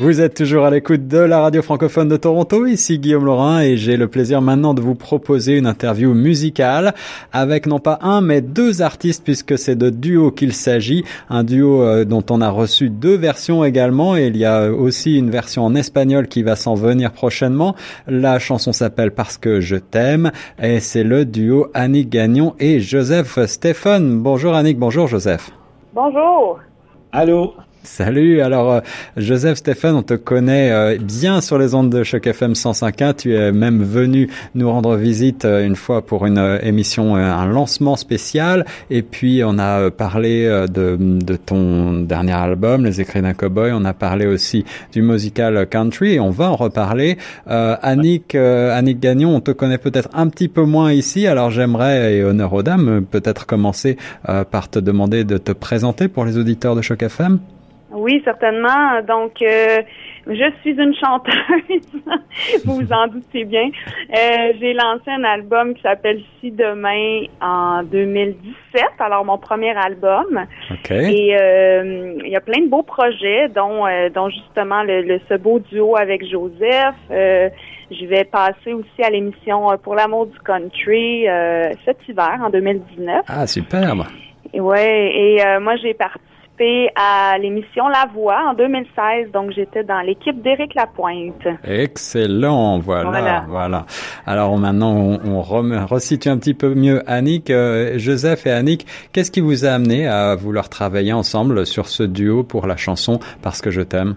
Vous êtes toujours à l'écoute de la radio francophone de Toronto, ici Guillaume Laurin et j'ai le plaisir maintenant de vous proposer une interview musicale avec non pas un mais deux artistes puisque c'est de duo qu'il s'agit, un duo euh, dont on a reçu deux versions également et il y a aussi une version en espagnol qui va s'en venir prochainement. La chanson s'appelle Parce que je t'aime et c'est le duo Annick Gagnon et Joseph Stéphane. Bonjour Annick, bonjour Joseph. Bonjour. Allô. Salut, alors euh, Joseph Stéphane, on te connaît euh, bien sur les ondes de Choc FM 105.1. Tu es même venu nous rendre visite euh, une fois pour une émission, un lancement spécial. Et puis on a parlé de, ton dernier album, Les Écrits d'un cowboy. On a parlé aussi du musical Country on va en reparler. Annick, Annick Gagnon, on te connaît peut-être un petit peu moins ici. Alors j'aimerais, et honneur aux dames, peut-être commencer par te demander de te présenter pour les auditeurs de Choc FM. Oui, certainement. Donc, euh, je suis une chanteuse, vous vous en doutez bien. Euh, j'ai lancé un album qui s'appelle Si demain en 2017, alors mon premier album. Et euh, il y a plein de beaux projets, dont, dont justement le, ce beau duo avec Joseph. je vais passer aussi à l'émission Pour l'amour du country cet hiver en 2019. Ah, superbe. Ouais, et moi j'ai parti à l'émission La Voix en 2016. Donc, j'étais dans l'équipe d'Éric Lapointe. Excellent, voilà, voilà. Alors maintenant, on, on resitue un petit peu mieux Annick. Euh, Joseph et Annick, qu'est-ce qui vous a amené à vouloir travailler ensemble sur ce duo pour la chanson Parce que je t'aime?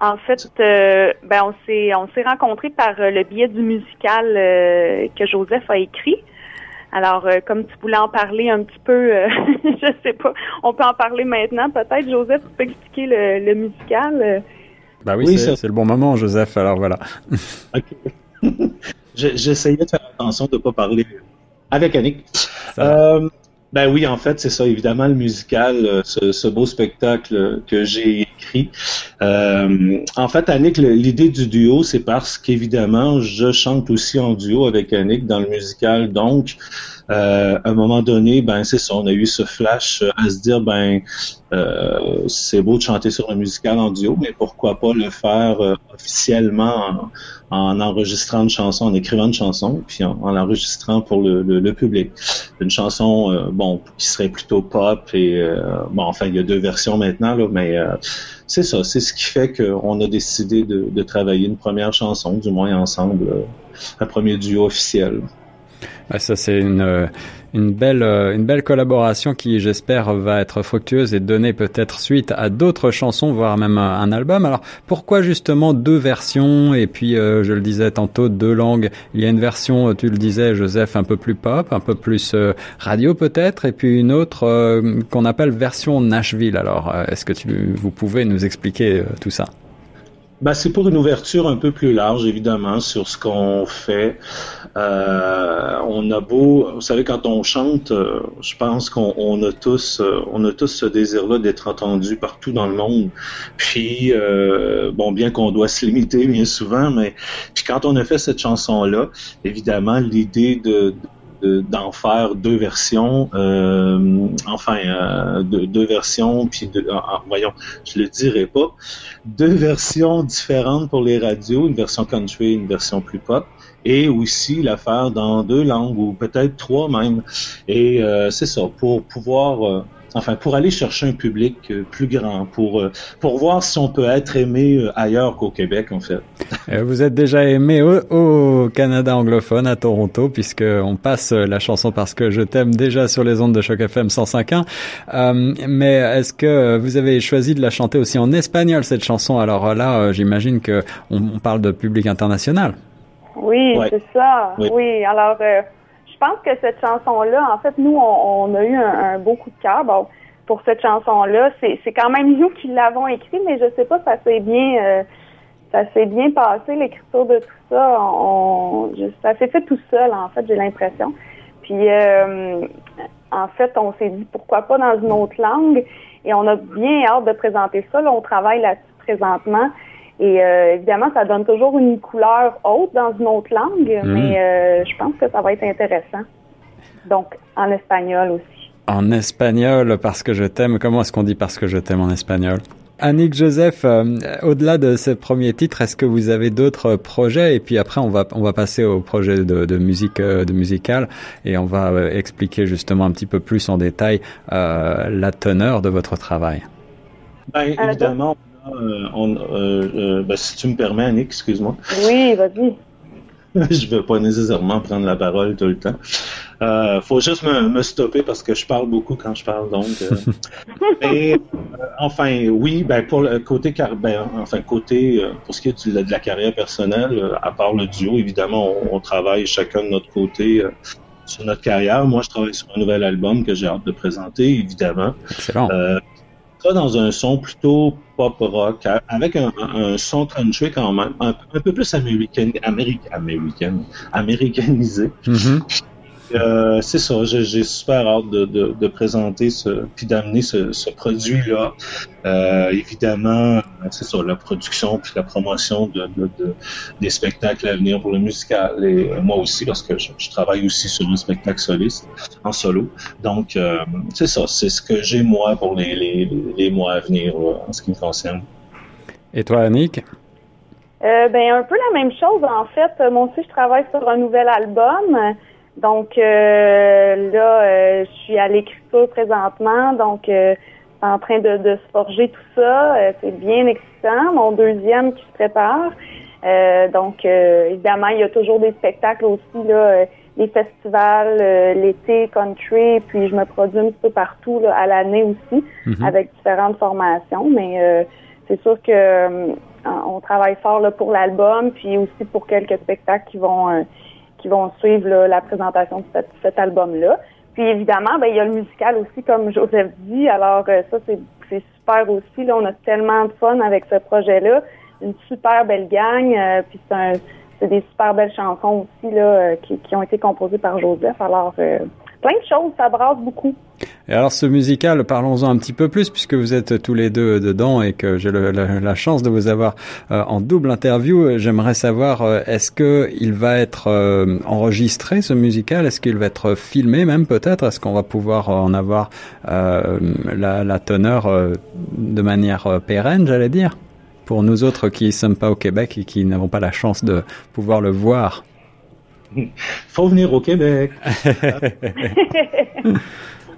En fait, euh, ben on s'est on s'est rencontrés par le biais du musical euh, que Joseph a écrit. Alors, euh, comme tu voulais en parler un petit peu, euh, je sais pas, on peut en parler maintenant. Peut-être, Joseph, tu peux expliquer le, musical. Euh. Bah oui, c'est le bon moment, Joseph. Alors voilà. J'essayais de faire attention de ne pas parler avec Annick. Ben oui, en fait, c'est ça, évidemment, le musical, ce, beau spectacle que j'ai écrit. en fait, Annick, l'idée du duo, c'est parce qu'évidemment, je chante aussi en duo avec Annick dans le musical, donc euh, à un moment donné, ben c'est ça, on a eu ce flash euh, à se dire, ben euh, c'est beau de chanter sur un musical en duo, mais pourquoi pas le faire euh, officiellement en, enregistrant une chanson, en écrivant une chanson, puis en, l'enregistrant pour le, le, public. Une chanson, bon, qui serait plutôt pop et bon, enfin, il y a deux versions maintenant, là, mais c'est ça, c'est ce qui fait qu'on a décidé de, travailler une première chanson, du moins ensemble, un premier duo officiel ça c'est une une belle une belle collaboration qui j'espère va être fructueuse et donner peut-être suite à d'autres chansons voire même un album. Alors pourquoi justement deux versions? Et puis euh, je le disais tantôt deux langues. Il y a une version tu le disais Joseph un peu plus pop, un peu plus euh, radio peut-être et puis une autre euh, qu'on appelle version Nashville. Alors est-ce que tu vous pouvez nous expliquer tout ça? Ben, c'est pour une ouverture un peu plus large, évidemment, sur ce qu'on fait. Euh, on a beau, vous savez, quand on chante, euh, je pense qu'on a tous, euh, on a tous ce désir-là d'être entendu partout dans le monde. Puis, bon, bien qu'on doit se limiter bien souvent, mais puis quand on a fait cette chanson-là, évidemment, l'idée de d'en faire deux versions, euh, enfin euh, deux, versions, puis de, voyons, je le dirai pas, deux versions différentes pour les radios, une version country, une version plus pop, et aussi la faire dans deux langues ou peut-être trois même. Et euh, c'est ça, pour pouvoir enfin pour aller chercher un public euh, plus grand, pour euh, pour voir si on peut être aimé euh, ailleurs qu'au Québec en fait. Vous êtes déjà aimé au, Canada anglophone à Toronto puisque on passe la chanson parce que je t'aime déjà sur les ondes de choc FM 105.1. Euh, mais est-ce que vous avez choisi de la chanter aussi en espagnol cette chanson? Alors là, j'imagine que on, parle de public international. Oui, c'est ça. Oui, alors je pense que cette chanson-là, en fait, nous, on, a eu un, beau coup de cœur. Bon, pour cette chanson-là, c'est quand même nous qui l'avons écrit, mais je sais pas, ça s'est bien, euh, ça s'est bien passé l'écriture de tout ça. On, ça s'est fait tout seul, en fait, j'ai l'impression. Puis, euh, en fait, on s'est dit pourquoi pas dans une autre langue, et on a bien hâte de présenter ça. Là, on travaille là-dessus présentement. Et euh, évidemment, ça donne toujours une couleur haute dans une autre langue, mm. mais euh, je pense que ça va être intéressant. Donc, en espagnol aussi. en espagnol parce que je t'aime. Comment est-ce qu'on dit parce que je t'aime en espagnol? Annick Joseph, euh, au-delà de ce premier titre, est-ce que vous avez d'autres projets? Et puis après, on va on va passer au projet de, de musique euh, de musical et on va euh, expliquer justement un petit peu plus en détail la teneur de votre travail. Ben, évidemment, on, ben, si tu me permets, Annick, excuse-moi. Oui, vas-y. je ne veux pas nécessairement prendre la parole tout le temps. Euh, faut juste me, stopper parce que je parle beaucoup quand je parle, donc. Euh. Euh, enfin, oui, ben pour le côté ben, enfin côté euh, pour ce qui est de la, carrière personnelle, à part le duo, évidemment, on, travaille chacun de notre côté sur notre carrière. Moi, je travaille sur un nouvel album que j'ai hâte de présenter, évidemment. Excellent ça dans un son plutôt pop rock, avec un, son country quand même, un, peu plus américain, américanisé. Mm-hmm. Euh, c'est ça, j'ai super hâte de, de, de, présenter ce, puis d'amener ce, ce produit-là. Euh, évidemment, c'est ça, la production puis la promotion de, de, des spectacles à venir pour le musical et moi aussi parce que je, travaille aussi sur un spectacle soliste en solo. Donc, euh, c'est ça, c'est ce que j'ai moi pour les, les, les, mois à venir en ce qui me concerne. Et toi, Annick? Euh, ben un peu la même chose en fait. Moi aussi, je travaille sur un nouvel album. Donc euh, là, euh, je suis à l'écriture présentement, donc euh, en train de, de, se forger tout ça. c'est bien excitant. Mon deuxième qui se prépare. donc évidemment, il y a toujours des spectacles aussi là, les festivals, l'été, country, puis je me produis un petit peu partout là, à l'année aussi mhm. avec différentes formations. Mais c'est sûr que on travaille fort là, pour l'album, puis aussi pour quelques spectacles qui vont qui vont suivre la présentation de cet, album-là. Puis évidemment, ben, il y a le musical aussi, comme Joseph dit. Alors euh, ça, c'est super aussi. Là, on a tellement de fun avec ce projet-là. Une super belle gang. Euh, puis c'est des super belles chansons aussi là, euh, qui, qui, ont été composées par Joseph. Alors plein de choses, ça brasse beaucoup. Et alors ce musical, parlons-en un petit peu plus puisque vous êtes tous les deux dedans et que j'ai la, chance de vous avoir euh, en double interview. J'aimerais savoir euh, est-ce que il va être euh, enregistré ce musical? Est-ce qu'il va être filmé même peut-être? Est-ce qu'on va pouvoir en avoir la, la, teneur de manière pérenne, j'allais dire? Pour nous autres qui ne sommes pas au Québec et qui n'avons pas la chance de pouvoir le voir faut venir au Québec.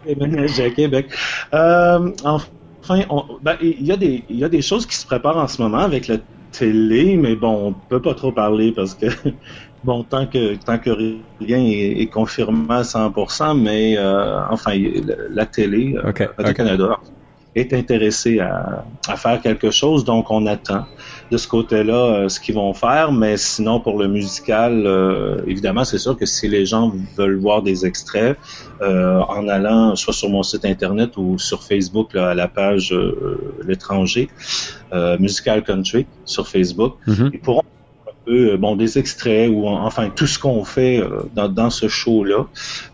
déménager à Québec. Euh, enfin, ben, il y, a des, y a des choses qui se préparent en ce moment avec la télé, mais bon, on peut pas trop parler parce que, bon, tant que, tant que rien est, confirmé à 100%, mais euh, enfin, la, télé, euh, Radio-Canada, est intéressé à, à, faire quelque chose, donc on attend de ce côté-là euh, ce qu'ils vont faire, mais sinon pour le musical, euh, évidemment, c'est sûr que si les gens veulent voir des extraits euh, en allant soit sur mon site internet ou sur Facebook là, à la page l'étranger musical country sur Facebook, mm-hmm. ils pourront euh, bon, des extraits ou enfin tout ce qu'on fait euh, dans, dans, ce show-là,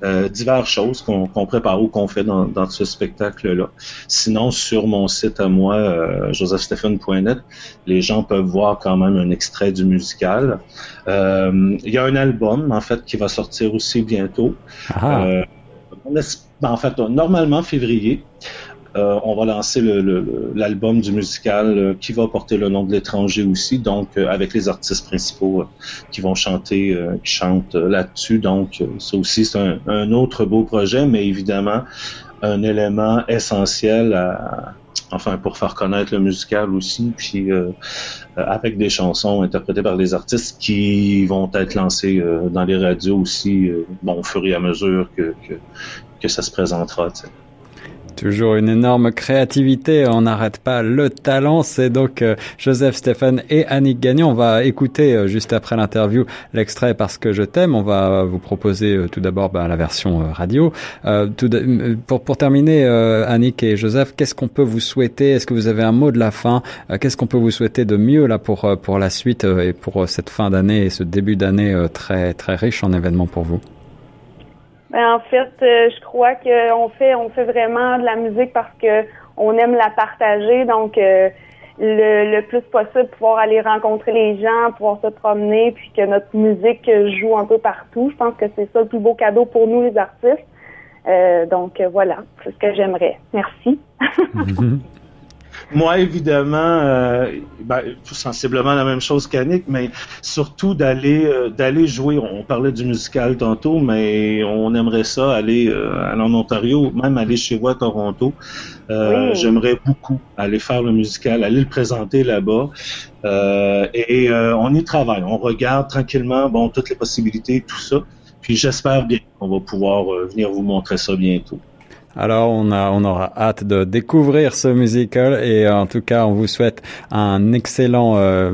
euh, diverses choses qu'on prépare ou qu'on fait dans, dans, ce spectacle-là. Sinon, sur mon site à moi, euh, josephstephen.net, les gens peuvent voir quand même un extrait du musical. Il y a un album, en fait, qui va sortir aussi bientôt. Ah. en fait, normalement février. Euh, on va lancer l'album du musical euh, qui va porter le nom de l'étranger aussi, donc euh, avec les artistes principaux qui vont chanter, qui chantent là-dessus. Donc ça aussi c'est un, autre beau projet, mais évidemment un élément essentiel enfin pour faire connaître le musical aussi, puis avec des chansons interprétées par des artistes qui vont être lancées dans les radios aussi, bon, au fur et à mesure que ça se présentera. Toujours une énorme créativité, on n'arrête pas le talent. C'est donc euh, Joseph Stéphane et Annick Gagnon. On va écouter euh, juste après l'interview l'extrait parce que je t'aime. On va vous proposer euh, tout d'abord bah, la version radio. Tout pour, pour terminer, Annick et Joseph, qu'est-ce qu'on peut vous souhaiter? Est-ce que vous avez un mot de la fin? Qu'est-ce qu'on peut vous souhaiter de mieux là pour pour la suite et pour cette fin d'année et ce début d'année très très riche en événements pour vous? En fait, euh, je crois qu'on fait on fait vraiment de la musique parce que on aime la partager, donc euh, le, plus possible pouvoir aller rencontrer les gens, pouvoir se promener, puis que notre musique joue un peu partout. Je pense que c'est ça le plus beau cadeau pour nous les artistes. donc voilà, c'est ce que j'aimerais. Merci. Moi, évidemment, euh, ben, sensiblement la même chose qu'Annick, mais surtout d'aller euh, d'aller jouer. On parlait du musical tantôt, mais on aimerait ça aller, euh, en Ontario, même aller chez moi à Toronto. Euh, j'aimerais beaucoup aller faire le musical, aller le présenter là-bas. et on y travaille. On regarde tranquillement, bon, toutes les possibilités, tout ça. Puis j'espère bien qu'on va pouvoir venir vous montrer ça bientôt. Alors on a, on aura hâte de découvrir ce musical et en tout cas on vous souhaite un excellent euh,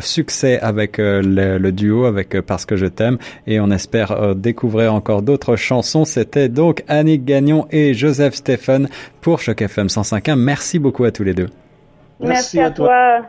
succès avec euh, le, duo avec euh, Parce que je t'aime et on espère découvrir encore d'autres chansons. C'était donc Annick Gagnon et Joseph Stephen pour Choc FM 105.1. Merci beaucoup à tous les deux. Merci, à, toi.